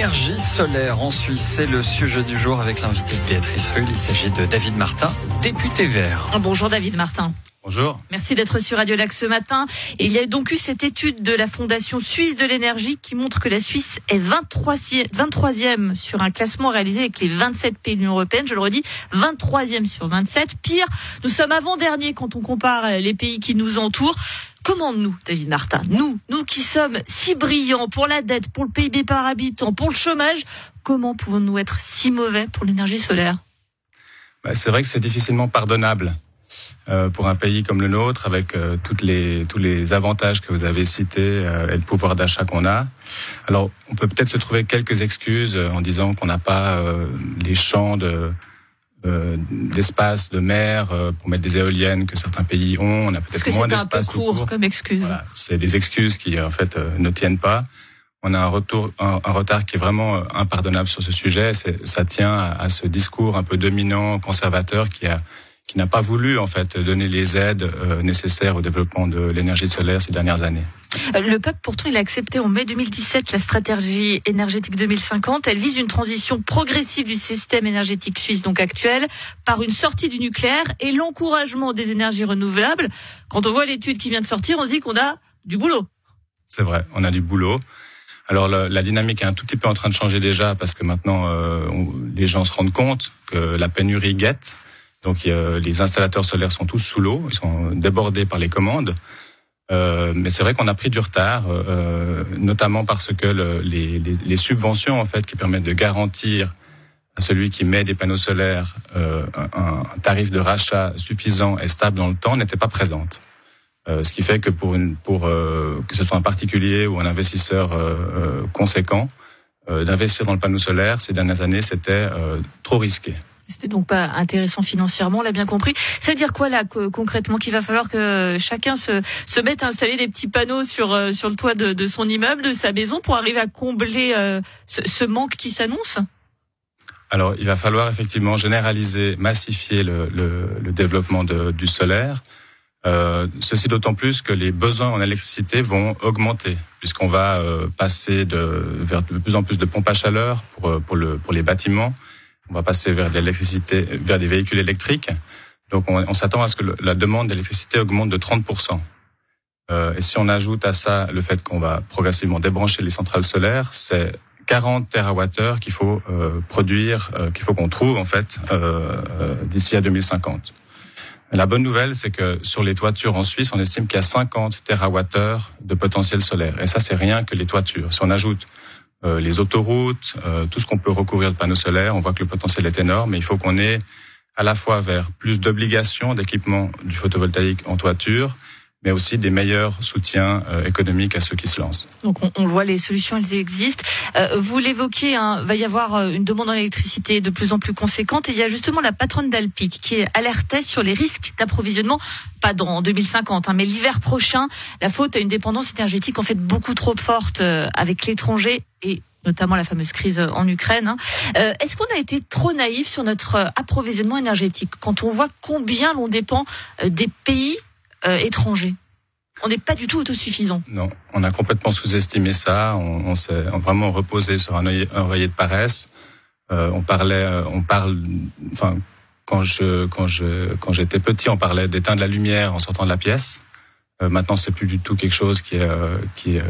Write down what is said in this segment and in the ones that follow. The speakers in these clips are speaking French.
l'énergie solaire en Suisse. C'est le sujet du jour avec l'invité de Béatrice Rull. Il s'agit de David Martin, député vert. Bonjour David Martin. Bonjour. Merci d'être sur Radio Lac ce matin. Et il y a donc eu cette étude de la Fondation Suisse de l'énergie qui montre que la Suisse est 23e, sur un classement réalisé avec les 27 pays de l'Union européenne. Je le redis, 23e sur 27. Pire, nous sommes avant-dernier quand on compare les pays qui nous entourent. Comment nous, David Martin, nous, nous qui sommes si brillants pour la dette, pour le PIB par habitant, pour le chômage, comment pouvons-nous être si mauvais pour l'énergie solaire? Bah, C'est vrai que c'est difficilement pardonnable. Euh, pour un pays comme le nôtre, avec euh, toutes les, tous les avantages que vous avez cités euh, et le pouvoir d'achat qu'on a. Alors, on peut peut-être se trouver quelques excuses en disant qu'on n'a pas les champs de d'espace de mer pour mettre des éoliennes que certains pays ont. On a peut-être moins d'espace. C'est un peu court, comme excuse. Voilà, c'est des excuses qui en fait ne tiennent pas. On a un retour, un, retard qui est vraiment impardonnable sur ce sujet. Ça tient à, à, ce discours un peu dominant, conservateur, qui a qui n'a pas voulu en fait donner les aides euh, nécessaires au développement de l'énergie solaire ces dernières années. Euh, le peuple, pourtant, il a accepté en mai 2017 la stratégie énergétique 2050. Elle vise une transition progressive du système énergétique suisse, donc actuel, par une sortie du nucléaire et l'encouragement des énergies renouvelables. Quand on voit l'étude qui vient de sortir, on dit qu'on a du boulot. C'est vrai, on a du boulot. Alors la, la, dynamique est un tout petit peu en train de changer déjà parce que maintenant euh, les gens se rendent compte que la pénurie guette. Donc les installateurs solaires sont tous sous l'eau, ils sont débordés par les commandes. Euh, mais c'est vrai qu'on a pris du retard, euh, notamment parce que le, les, subventions en fait qui permettent de garantir à celui qui met des panneaux solaires euh, un, tarif de rachat suffisant et stable dans le temps n'étaient pas présentes. Euh, ce qui fait que pour, pour euh, que ce soit un particulier ou un investisseur euh, conséquent, d'investir dans le panneau solaire ces dernières années, c'était trop risqué. C'était donc pas intéressant financièrement, on l'a bien compris. Ça veut dire quoi là concrètement Qu'il va falloir que chacun se, mette à installer des petits panneaux sur, euh, sur le toit de, son immeuble, de sa maison, pour arriver à combler euh, ce, manque qui s'annonce? Alors, il va falloir effectivement généraliser, massifier le, développement du solaire. Euh, ceci d'autant plus que les besoins en électricité vont augmenter, puisqu'on va passer de, vers de plus en plus de pompes à chaleur pour, pour, le, pour les bâtiments, on va passer vers l'électricité, vers des véhicules électriques. Donc on, s'attend à ce que la demande d'électricité augmente de 30%. Euh, et si on ajoute à ça le fait qu'on va progressivement débrancher les centrales solaires, c'est 40 TWh qu'il faut euh, produire, euh, qu'il faut qu'on trouve en fait euh, euh, d'ici à 2050. La bonne nouvelle, c'est que sur les toitures en Suisse, on estime qu'il y a 50 TWh de potentiel solaire. Et ça, c'est rien que les toitures. Si on ajoute euh, les autoroutes, euh, tout ce qu'on peut recouvrir de panneaux solaires. On voit que le potentiel est énorme, mais il faut qu'on ait à la fois vers plus d'obligations d'équipement du photovoltaïque en toiture, mais aussi des meilleurs soutiens euh, économiques à ceux qui se lancent. Donc on, on voit les solutions, elles existent. Euh, vous l'évoquez, hein, va y avoir une demande en électricité de plus en plus conséquente. Et il y a justement la patronne d'Alpic qui alertait sur les risques d'approvisionnement, pas dans 2050, hein, mais l'hiver prochain. La faute à une dépendance énergétique en fait beaucoup trop forte avec l'étranger et notamment la fameuse crise en Ukraine. Hein. Euh, Est-ce qu'on a été trop naïf sur notre euh, approvisionnement énergétique? Quand on voit combien l'on dépend euh, des pays euh, on n'est pas du tout autosuffisant. Non, on a complètement sous-estimé ça. On, s'est vraiment reposé sur un, oreiller de paresse. Euh, on parlait, on parle, enfin, quand je, quand je, quand j'étais petit, on parlait d'éteindre la lumière en sortant de la pièce. Euh, maintenant, c'est plus du tout quelque chose qui, euh,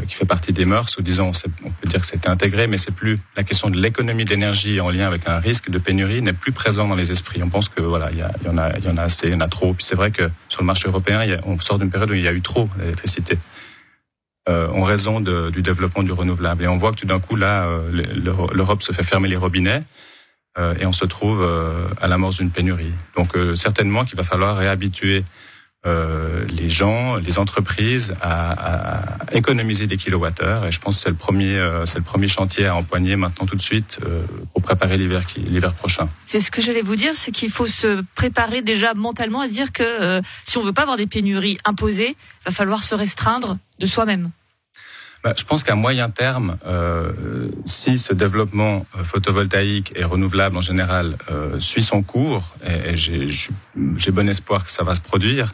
fait partie des mœurs, ou disons, on peut dire que c'est intégré, mais c'est plus la question de l'économie de l'énergie en lien avec un risque de pénurie n'est plus présent dans les esprits. On pense que voilà, il y, en a, assez, il y en a trop. Puis c'est vrai que sur le marché européen, on sort d'une période où il y a eu trop d'électricité. Euh, en raison du développement du renouvelable. Et on voit que tout d'un coup, là, euh, l'Europe se fait fermer les robinets et on se trouve euh, à l'amorce d'une pénurie. Donc certainement qu'il va falloir réhabituer euh, les gens, les entreprises à, à, économiser des kilowattheures. Et je pense que c'est le premier, euh, c'est le premier chantier à empoigner maintenant tout de suite euh, pour préparer l'hiver l'hiver prochain. C'est ce que j'allais vous dire, c'est qu'il faut se préparer déjà mentalement à se dire que euh, si on veut pas avoir des pénuries imposées, va falloir se restreindre de soi-même. Bah, je pense qu'à moyen terme, euh, si ce développement euh, photovoltaïque et renouvelable en général euh, suit son cours, et, et j'ai bon espoir que ça va se produire,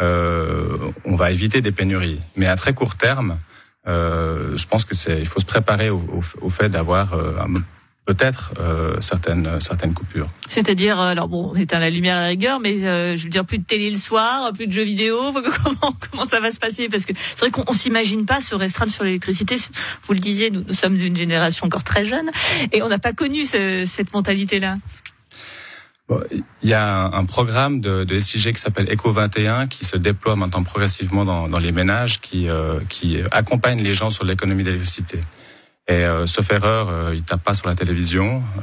euh, on va éviter des pénuries. Mais à très court terme, euh, je pense que c'est, il faut se préparer au, au, fait d'avoir euh, peut-être euh, certaines certaines coupures. C'est-à-dire, alors bon, on éteint la lumière à la rigueur, mais je veux dire plus de télé le soir, plus de jeux vidéo. Comment comment ça va se passer? Parce que c'est vrai qu'on s'imagine pas se restreindre sur l'électricité. Vous le disiez, nous, nous sommes d'une génération encore très jeune et on n'a pas connu ce, cette mentalité-là. Il y a un, programme de, de, SIG qui s'appelle Eco 21 qui se déploie maintenant progressivement dans, dans les ménages, qui, euh, qui accompagne les gens sur l'économie d'électricité. Et euh, sauf erreur, euh, il tape pas sur la télévision, euh,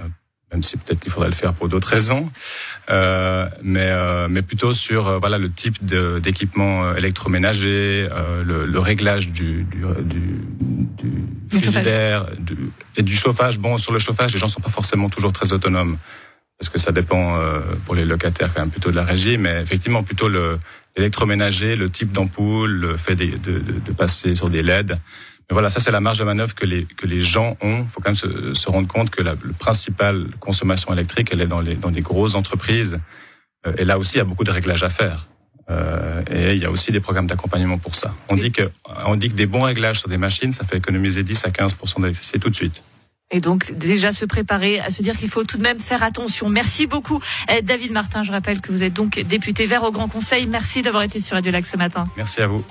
même si peut-être qu'il faudrait le faire pour d'autres raisons, euh, mais, mais plutôt sur voilà le type d'équipement électroménager, le, le, réglage du, du, du, du frigidaire et du chauffage. Bon, sur le chauffage, les gens sont pas forcément toujours très autonomes parce que ça dépend euh, pour les locataires quand même plutôt de la régie, mais effectivement plutôt le l'électroménager, le type d'ampoule, le fait de, de, de, passer sur des LED. Mais voilà, ça c'est la marge de manœuvre que les que les gens ont. Il faut quand même se, se, rendre compte que la le principale consommation électrique, elle est dans les dans des grosses entreprises. Euh, et là aussi, il y a beaucoup de réglages à faire. Euh, et il y a aussi des programmes d'accompagnement pour ça. On dit que on dit que des bons réglages sur des machines, ça fait économiser 10 à 15% d'électricité tout de suite. Et donc déjà se préparer à se dire qu'il faut tout de même faire attention. Merci beaucoup eh, David Martin. Je rappelle que vous êtes donc député vert au Grand Conseil. Merci d'avoir été sur Radio Lac ce matin. Merci à vous.